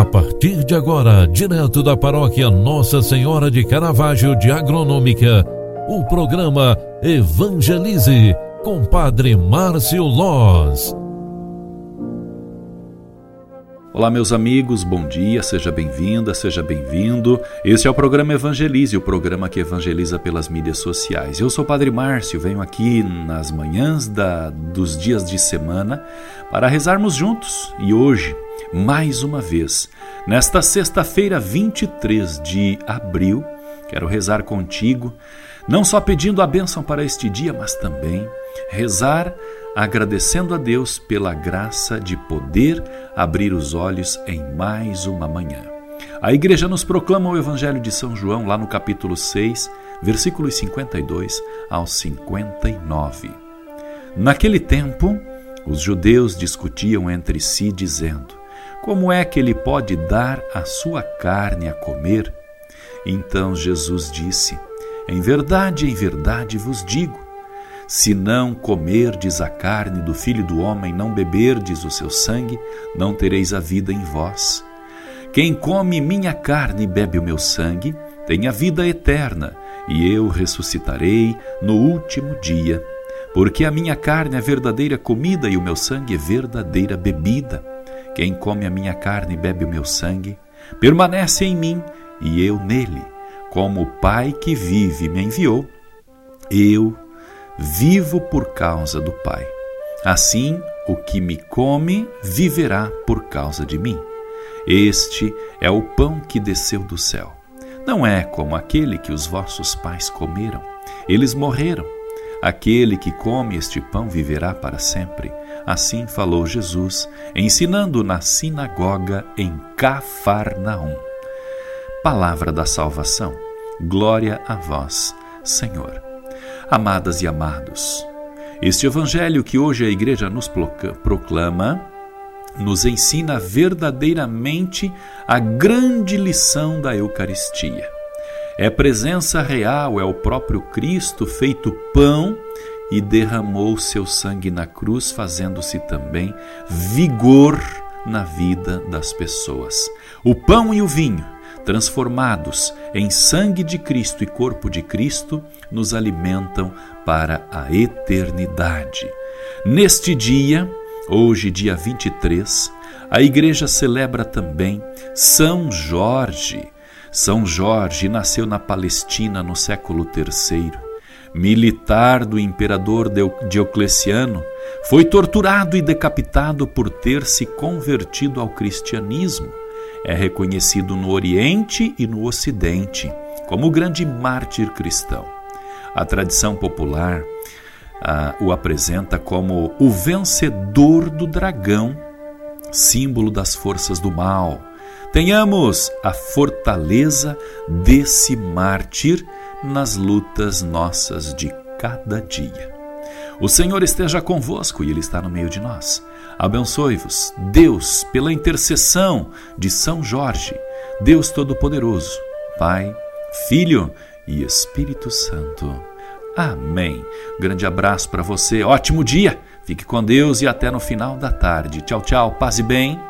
A partir de agora, direto da paróquia Nossa Senhora de Caravaggio de Agronômica, o programa Evangelize com Padre Márcio Loz. Olá, meus amigos, bom dia, seja bem-vinda, seja bem-vindo. Este é o programa Evangelize, o programa que evangeliza pelas mídias sociais. Eu sou o Padre Márcio, venho aqui nas manhãs da, dos dias de semana para rezarmos juntos e hoje, mais uma vez, nesta sexta-feira, 23 de abril, quero rezar contigo, não só pedindo a bênção para este dia, mas também rezar agradecendo a Deus pela graça de poder abrir os olhos em mais uma manhã. A igreja nos proclama o Evangelho de São João, lá no capítulo 6, versículos 52 ao 59. Naquele tempo, os judeus discutiam entre si, dizendo: Como é que ele pode dar a sua carne a comer? Então Jesus disse: Em verdade, em verdade vos digo se não comerdes a carne do Filho do Homem, não beberdes o seu sangue, não tereis a vida em vós. Quem come minha carne e bebe o meu sangue, tem a vida eterna, e eu ressuscitarei no último dia. Porque a minha carne é verdadeira comida e o meu sangue é verdadeira bebida. Quem come a minha carne e bebe o meu sangue, permanece em mim e eu nele. Como o Pai que vive me enviou, eu vivo por causa do Pai. Assim, o que me come viverá por causa de mim. Este é o pão que desceu do céu. Não é como aquele que os vossos pais comeram. Eles morreram. Aquele que come este pão viverá para sempre. Assim falou Jesus, ensinando na sinagoga em Cafarnaum. Palavra da salvação. Glória a vós, Senhor. Amadas e amados, este Evangelho que hoje a Igreja nos proclama nos ensina verdadeiramente a grande lição da Eucaristia. É presença real, é o próprio Cristo feito pão e derramou seu sangue na cruz, fazendo-se também vigor na vida das pessoas. O pão e o vinho transformados em sangue de Cristo e corpo de Cristo, nos alimentam para a eternidade. Neste dia, hoje, dia 23, a igreja celebra também São Jorge. São Jorge nasceu na Palestina no século III. Militar do imperador Diocleciano, foi torturado e decapitado por ter se convertido ao cristianismo é reconhecido no Oriente e no Ocidente como grande mártir cristão. A tradição popular ah, o apresenta como o vencedor do dragão, símbolo das forças do mal. Tenhamos a fortaleza desse mártir nas lutas nossas de cada dia. O Senhor esteja convosco e Ele está no meio de nós. Abençoe-vos, Deus, pela intercessão de São Jorge, Deus Todo-Poderoso, Pai, Filho e Espírito Santo. Amém. Grande abraço para você, ótimo dia, fique com Deus e até no final da tarde. Tchau, tchau, paz e bem.